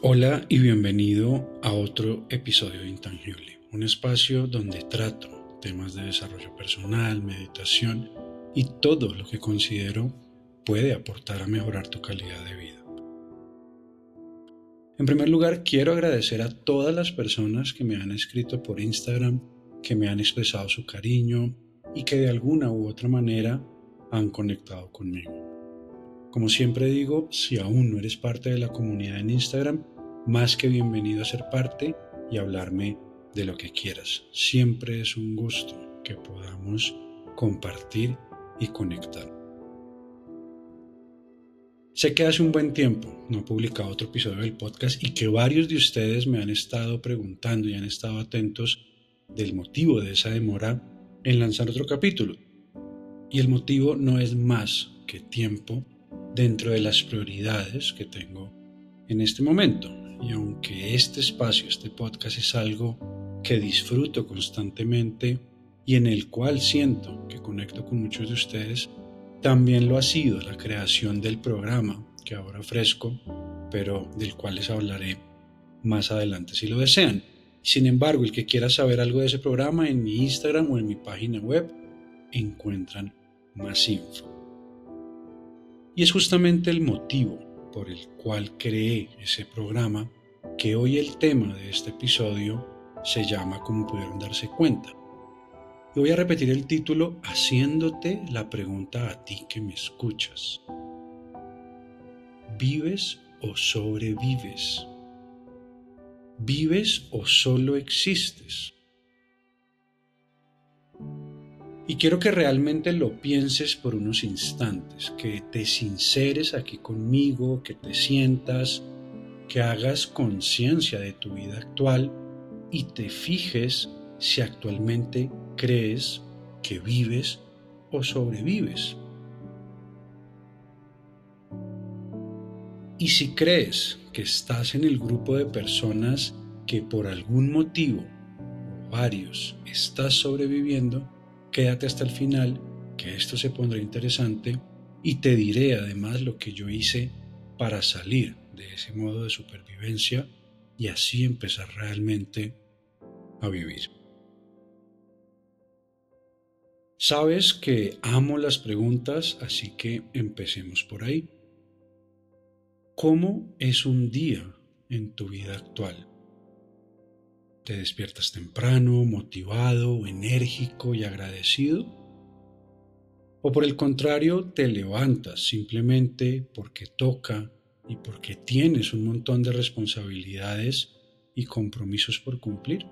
Hola y bienvenido a otro episodio de Intangible, un espacio donde trato temas de desarrollo personal, meditación y todo lo que considero puede aportar a mejorar tu calidad de vida. En primer lugar, quiero agradecer a todas las personas que me han escrito por Instagram, que me han expresado su cariño y que de alguna u otra manera han conectado conmigo. Como siempre digo, si aún no eres parte de la comunidad en Instagram, más que bienvenido a ser parte y hablarme de lo que quieras. Siempre es un gusto que podamos compartir y conectar. Sé que hace un buen tiempo no he publicado otro episodio del podcast y que varios de ustedes me han estado preguntando y han estado atentos del motivo de esa demora en lanzar otro capítulo. Y el motivo no es más que tiempo dentro de las prioridades que tengo en este momento. Y aunque este espacio, este podcast es algo que disfruto constantemente y en el cual siento que conecto con muchos de ustedes, también lo ha sido la creación del programa que ahora ofrezco, pero del cual les hablaré más adelante si lo desean. Sin embargo, el que quiera saber algo de ese programa en mi Instagram o en mi página web, encuentran más info. Y es justamente el motivo por el cual creé ese programa que hoy el tema de este episodio se llama como pudieron darse cuenta. Y voy a repetir el título haciéndote la pregunta a ti que me escuchas. ¿Vives o sobrevives? ¿Vives o solo existes? Y quiero que realmente lo pienses por unos instantes, que te sinceres aquí conmigo, que te sientas, que hagas conciencia de tu vida actual y te fijes si actualmente crees que vives o sobrevives. Y si crees que estás en el grupo de personas que por algún motivo varios estás sobreviviendo, Quédate hasta el final, que esto se pondrá interesante y te diré además lo que yo hice para salir de ese modo de supervivencia y así empezar realmente a vivir. Sabes que amo las preguntas, así que empecemos por ahí. ¿Cómo es un día en tu vida actual? ¿Te despiertas temprano, motivado, enérgico y agradecido? ¿O por el contrario, te levantas simplemente porque toca y porque tienes un montón de responsabilidades y compromisos por cumplir?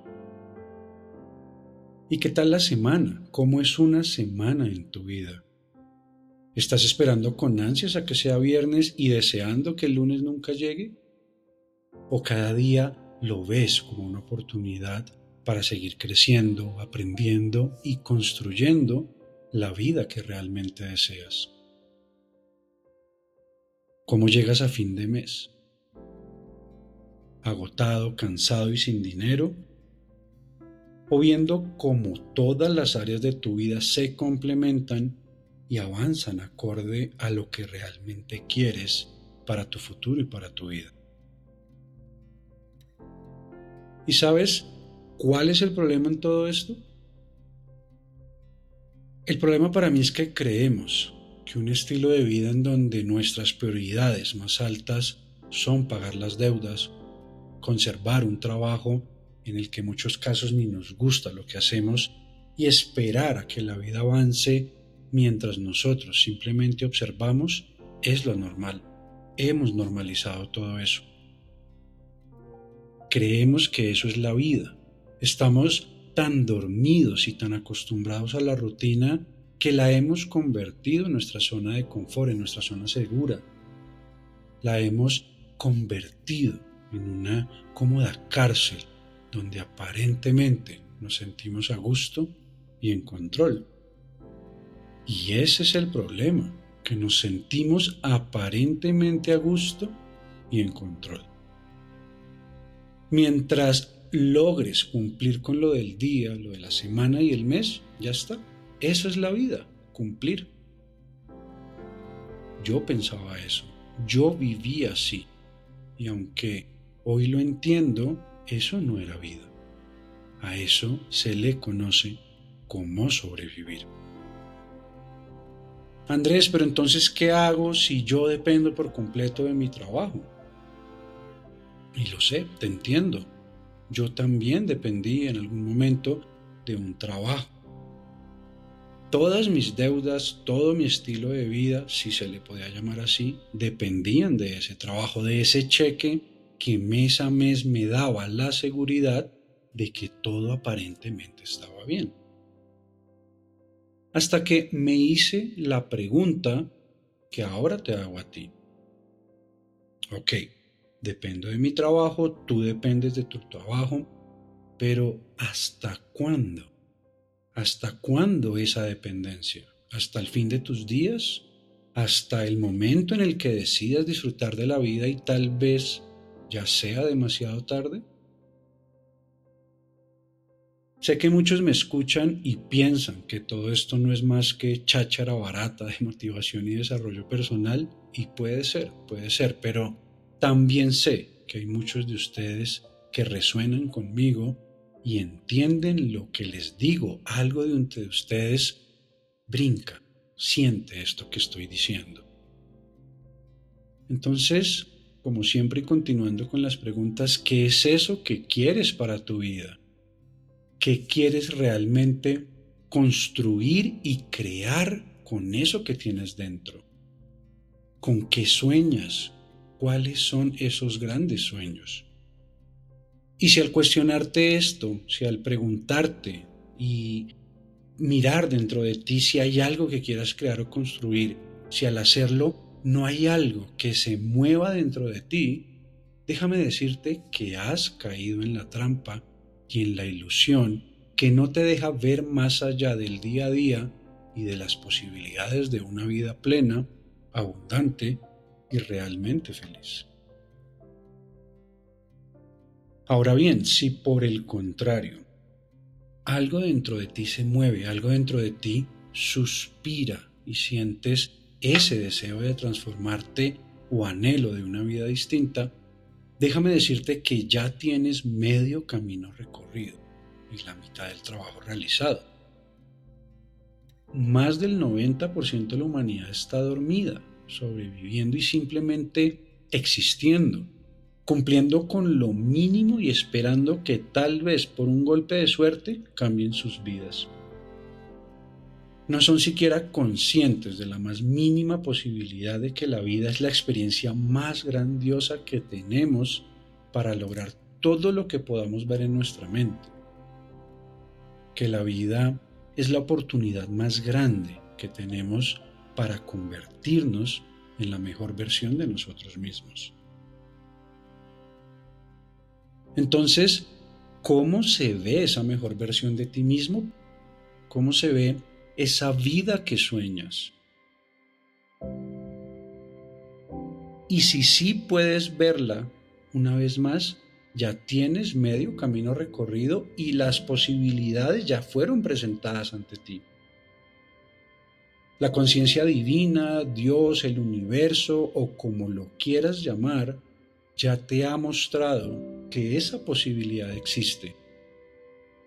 ¿Y qué tal la semana? ¿Cómo es una semana en tu vida? ¿Estás esperando con ansias a que sea viernes y deseando que el lunes nunca llegue? ¿O cada día lo ves como una oportunidad para seguir creciendo, aprendiendo y construyendo la vida que realmente deseas. ¿Cómo llegas a fin de mes? ¿Agotado, cansado y sin dinero? ¿O viendo cómo todas las áreas de tu vida se complementan y avanzan acorde a lo que realmente quieres para tu futuro y para tu vida? ¿Y sabes cuál es el problema en todo esto? El problema para mí es que creemos que un estilo de vida en donde nuestras prioridades más altas son pagar las deudas, conservar un trabajo en el que en muchos casos ni nos gusta lo que hacemos y esperar a que la vida avance mientras nosotros simplemente observamos es lo normal. Hemos normalizado todo eso. Creemos que eso es la vida. Estamos tan dormidos y tan acostumbrados a la rutina que la hemos convertido en nuestra zona de confort, en nuestra zona segura. La hemos convertido en una cómoda cárcel donde aparentemente nos sentimos a gusto y en control. Y ese es el problema, que nos sentimos aparentemente a gusto y en control. Mientras logres cumplir con lo del día, lo de la semana y el mes, ya está. Eso es la vida, cumplir. Yo pensaba eso, yo vivía así. Y aunque hoy lo entiendo, eso no era vida. A eso se le conoce como sobrevivir. Andrés, pero entonces, ¿qué hago si yo dependo por completo de mi trabajo? Y lo sé, te entiendo. Yo también dependí en algún momento de un trabajo. Todas mis deudas, todo mi estilo de vida, si se le podía llamar así, dependían de ese trabajo, de ese cheque que mes a mes me daba la seguridad de que todo aparentemente estaba bien hasta que me hice la pregunta que ahora te hago a ti. Ok, dependo de mi trabajo, tú dependes de tu trabajo, pero ¿hasta cuándo? ¿Hasta cuándo esa dependencia? ¿Hasta el fin de tus días? ¿Hasta el momento en el que decidas disfrutar de la vida y tal vez ya sea demasiado tarde? Sé que muchos me escuchan y piensan que todo esto no es más que cháchara barata de motivación y desarrollo personal y puede ser, puede ser, pero también sé que hay muchos de ustedes que resuenan conmigo y entienden lo que les digo, algo de entre ustedes brinca, siente esto que estoy diciendo. Entonces, como siempre y continuando con las preguntas, ¿qué es eso que quieres para tu vida? qué quieres realmente construir y crear con eso que tienes dentro. ¿Con qué sueñas? ¿Cuáles son esos grandes sueños? Y si al cuestionarte esto, si al preguntarte y mirar dentro de ti si hay algo que quieras crear o construir, si al hacerlo no hay algo que se mueva dentro de ti, déjame decirte que has caído en la trampa y en la ilusión que no te deja ver más allá del día a día y de las posibilidades de una vida plena, abundante y realmente feliz. Ahora bien, si por el contrario, algo dentro de ti se mueve, algo dentro de ti suspira y sientes ese deseo de transformarte o anhelo de una vida distinta, déjame decirte que ya tienes medio camino recorrido y la mitad del trabajo realizado. Más del 90% de la humanidad está dormida, sobreviviendo y simplemente existiendo, cumpliendo con lo mínimo y esperando que tal vez por un golpe de suerte cambien sus vidas no son siquiera conscientes de la más mínima posibilidad de que la vida es la experiencia más grandiosa que tenemos para lograr todo lo que podamos ver en nuestra mente. Que la vida es la oportunidad más grande que tenemos para convertirnos en la mejor versión de nosotros mismos. Entonces, ¿cómo se ve esa mejor versión de ti mismo? ¿Cómo se ve esa vida que sueñas. Y si sí puedes verla una vez más, ya tienes medio camino recorrido y las posibilidades ya fueron presentadas ante ti. La conciencia divina, Dios, el universo o como lo quieras llamar, ya te ha mostrado que esa posibilidad existe,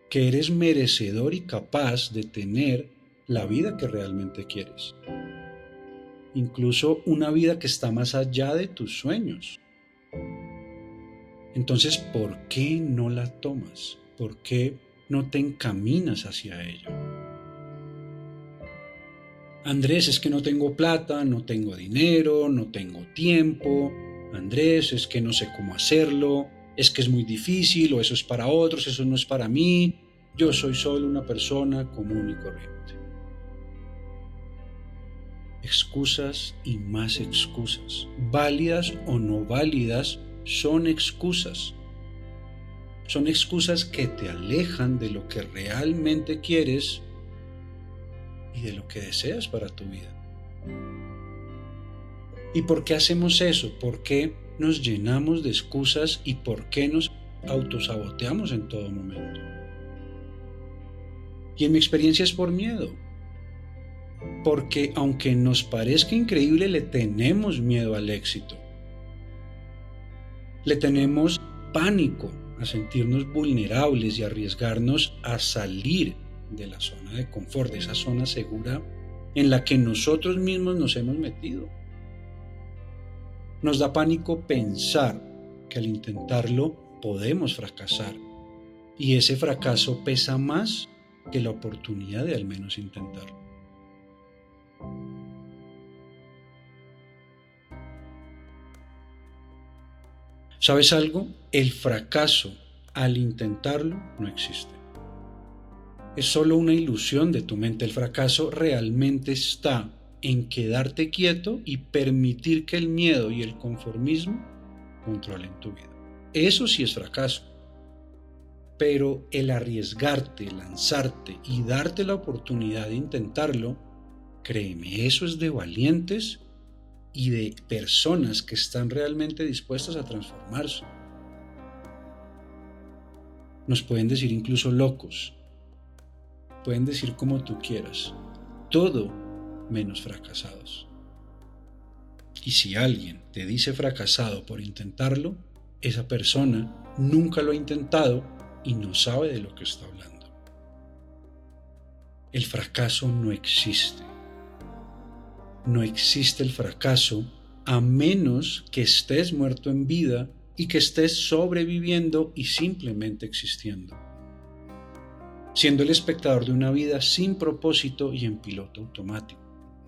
que eres merecedor y capaz de tener la vida que realmente quieres. Incluso una vida que está más allá de tus sueños. Entonces, ¿por qué no la tomas? ¿Por qué no te encaminas hacia ella? Andrés, es que no tengo plata, no tengo dinero, no tengo tiempo. Andrés, es que no sé cómo hacerlo, es que es muy difícil o eso es para otros, eso no es para mí. Yo soy solo una persona común y corriente excusas y más excusas. Válidas o no válidas, son excusas. Son excusas que te alejan de lo que realmente quieres y de lo que deseas para tu vida. ¿Y por qué hacemos eso? ¿Por qué nos llenamos de excusas y por qué nos autosaboteamos en todo momento? Y en mi experiencia es por miedo porque aunque nos parezca increíble, le tenemos miedo al éxito. Le tenemos pánico a sentirnos vulnerables y arriesgarnos a salir de la zona de confort, de esa zona segura en la que nosotros mismos nos hemos metido. Nos da pánico pensar que al intentarlo podemos fracasar y ese fracaso pesa más que la oportunidad de al menos intentarlo. ¿Sabes algo? El fracaso al intentarlo no existe. Es solo una ilusión de tu mente. El fracaso realmente está en quedarte quieto y permitir que el miedo y el conformismo controlen tu vida. Eso sí es fracaso. Pero el arriesgarte, lanzarte y darte la oportunidad de intentarlo, créeme, eso es de valientes y de personas que están realmente dispuestas a transformarse. Nos pueden decir incluso locos, pueden decir como tú quieras, todo menos fracasados. Y si alguien te dice fracasado por intentarlo, esa persona nunca lo ha intentado y no sabe de lo que está hablando. El fracaso no existe no existe el fracaso a menos que estés muerto en vida y que estés sobreviviendo y simplemente existiendo, siendo el espectador de una vida sin propósito y en piloto automático,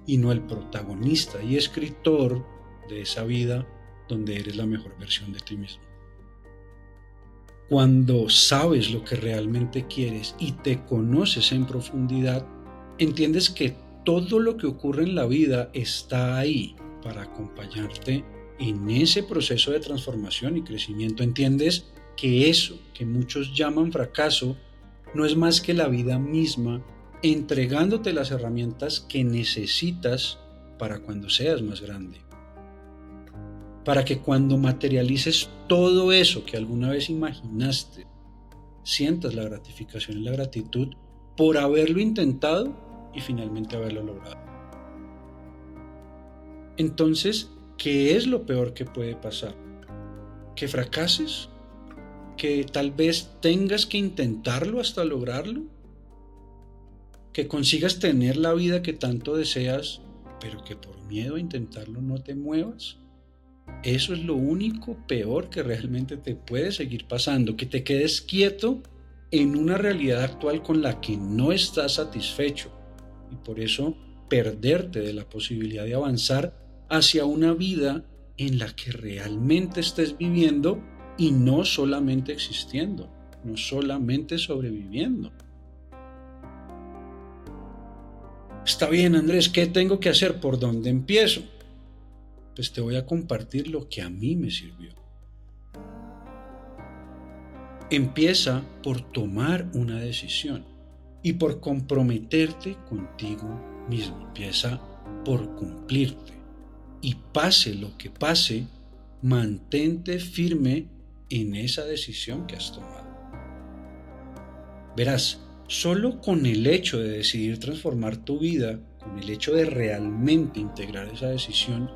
y no el protagonista y escritor de esa vida donde eres la mejor versión de ti mismo. Cuando sabes lo que realmente quieres y te conoces en profundidad, entiendes que todo lo que ocurre en la vida está ahí para acompañarte en ese proceso de transformación y crecimiento. Entiendes que eso que muchos llaman fracaso no es más que la vida misma entregándote las herramientas que necesitas para cuando seas más grande. Para que cuando materialices todo eso que alguna vez imaginaste, sientas la gratificación y la gratitud por haberlo intentado y finalmente haberlo logrado. Entonces, ¿qué es lo peor que puede pasar? ¿Que fracases? ¿Que tal vez tengas que intentarlo hasta lograrlo? ¿Que consigas tener la vida que tanto deseas, pero que por miedo a intentarlo no te muevas? Eso es lo único peor que realmente te puede seguir pasando, que te quedes quieto en una realidad actual con la que no estás satisfecho y por eso perderte de la posibilidad de avanzar hacia una vida en la que realmente estés viviendo y no solamente existiendo, no solamente sobreviviendo. Está bien, Andrés, ¿qué tengo que hacer? ¿Por dónde empiezo? Pues te voy a compartir lo que a mí me sirvió. Empieza por tomar una decisión y por comprometerte contigo mismo. Empieza por cumplirte. Y pase lo que pase, mantente firme en esa decisión que has tomado. Verás, solo con el hecho de decidir transformar tu vida, con el hecho de realmente integrar esa decisión,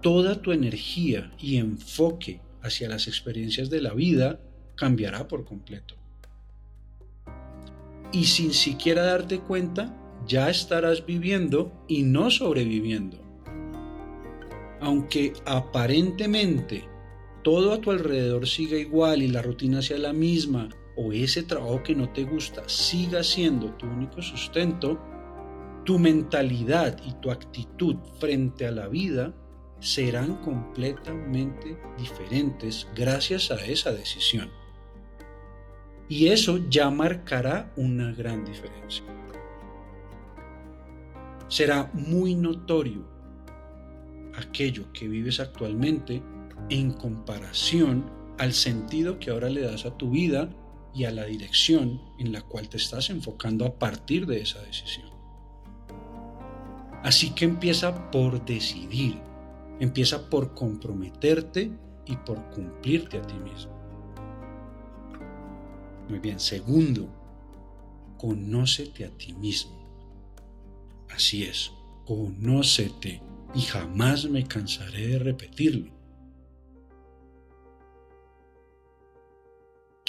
toda tu energía y enfoque hacia las experiencias de la vida cambiará por completo y sin siquiera darte cuenta, ya estarás viviendo y no sobreviviendo. Aunque aparentemente todo a tu alrededor siga igual y la rutina sea la misma o ese trabajo que no te gusta siga siendo tu único sustento, tu mentalidad y tu actitud frente a la vida serán completamente diferentes gracias a esa decisión. Y eso ya marcará una gran diferencia. Será muy notorio aquello que vives actualmente en comparación al sentido que ahora le das a tu vida y a la dirección en la cual te estás enfocando a partir de esa decisión. Así que empieza por decidir, empieza por comprometerte y por cumplirte a ti mismo. Muy bien. Segundo, conócete a ti mismo. Así es, conócete y jamás me cansaré de repetirlo.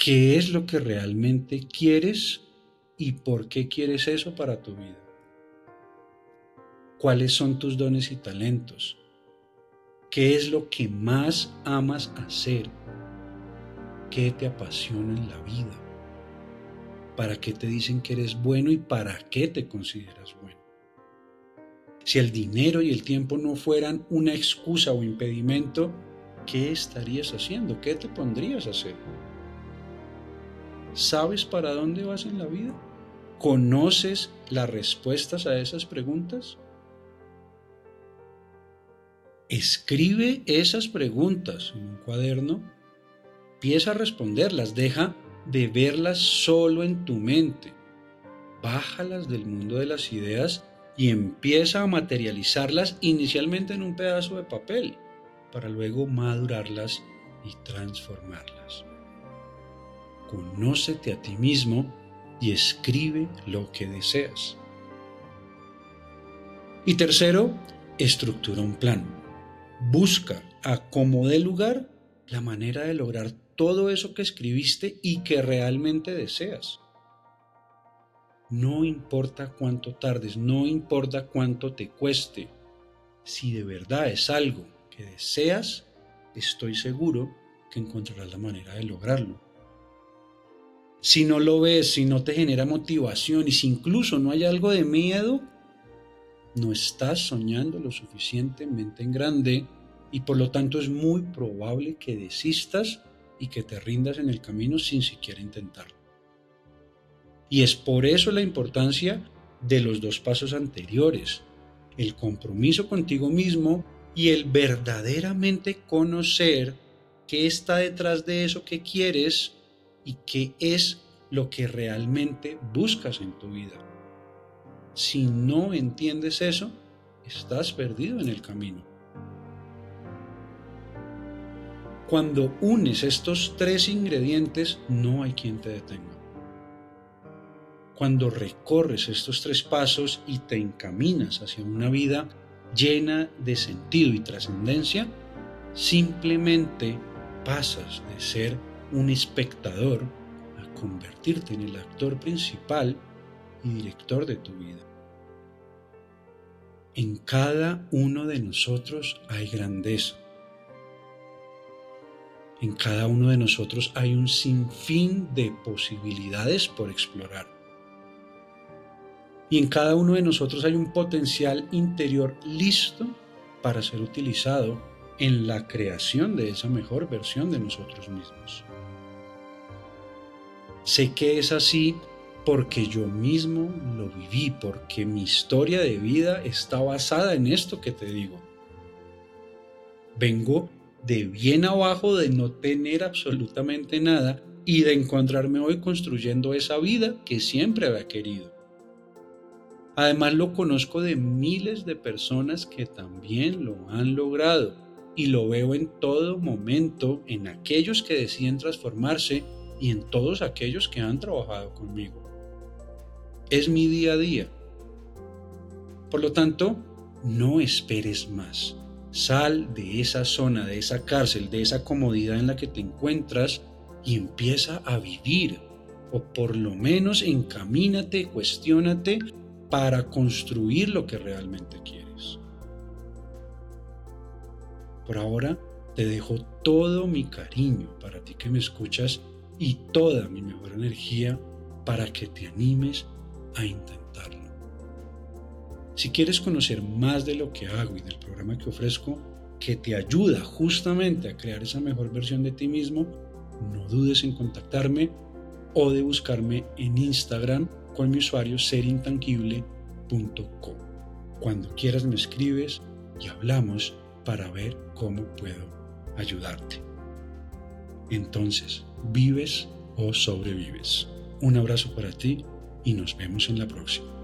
Qué es lo que realmente quieres y por qué quieres eso para tu vida. ¿Cuáles son tus dones y talentos? ¿Qué es lo que más amas hacer? ¿Qué te apasiona en la vida? ¿Para qué te dicen que eres bueno y para qué te consideras bueno? Si el dinero y el tiempo no fueran una excusa o impedimento, ¿qué estarías haciendo? ¿Qué te pondrías a hacer? ¿Sabes para dónde vas en la vida? ¿Conoces las respuestas a esas preguntas? Escribe esas preguntas en un cuaderno, empieza a responderlas, deja de verlas solo en tu mente, bájalas del mundo de las ideas y empieza a materializarlas inicialmente en un pedazo de papel para luego madurarlas y transformarlas. Conócete a ti mismo y escribe lo que deseas. Y tercero, estructura un plan. Busca a como dé lugar la manera de lograr todo eso que escribiste y que realmente deseas. No importa cuánto tardes, no importa cuánto te cueste. Si de verdad es algo que deseas, estoy seguro que encontrarás la manera de lograrlo. Si no lo ves, si no te genera motivación y si incluso no hay algo de miedo, no estás soñando lo suficientemente en grande y por lo tanto es muy probable que desistas y que te rindas en el camino sin siquiera intentarlo. Y es por eso la importancia de los dos pasos anteriores, el compromiso contigo mismo y el verdaderamente conocer qué está detrás de eso que quieres y qué es lo que realmente buscas en tu vida. Si no entiendes eso, estás perdido en el camino. Cuando unes estos tres ingredientes, no hay quien te detenga cuando recorres estos tres pasos y te encaminas hacia una vida llena de sentido y trascendencia, simplemente pasas de ser un espectador a convertirte en el actor principal y director de tu vida. En cada uno de nosotros hay grandeza. En cada uno de nosotros hay un sinfín de posibilidades por explorar. Y en cada uno de nosotros hay un potencial interior listo para ser utilizado en la creación de esa mejor versión de nosotros mismos. Sé que es así porque yo mismo lo viví, porque mi historia de vida está basada en esto que te digo. Vengo de bien abajo de no tener absolutamente nada y de encontrarme hoy construyendo esa vida que siempre había querido. Además lo conozco de miles de personas que también lo han logrado y lo veo en todo momento en aquellos que deciden transformarse y en todos aquellos que han trabajado conmigo. Es mi día a día. Por lo tanto, no esperes más. Sal de esa zona, de esa cárcel, de esa comodidad en la que te encuentras y empieza a vivir. O por lo menos encamínate, cuestiónate para construir lo que realmente quieres. Por ahora te dejo todo mi cariño para ti que me escuchas y toda mi mejor energía para que te animes a intentarlo. Si quieres conocer más de lo que hago y del programa que ofrezco, que te ayuda justamente a crear esa mejor versión de ti mismo, no dudes en contactarme o de buscarme en Instagram con mi usuario serintangible.com. Cuando quieras me escribes y hablamos para ver cómo puedo ayudarte. Entonces, ¿vives o sobrevives? Un abrazo para ti y nos vemos en la próxima.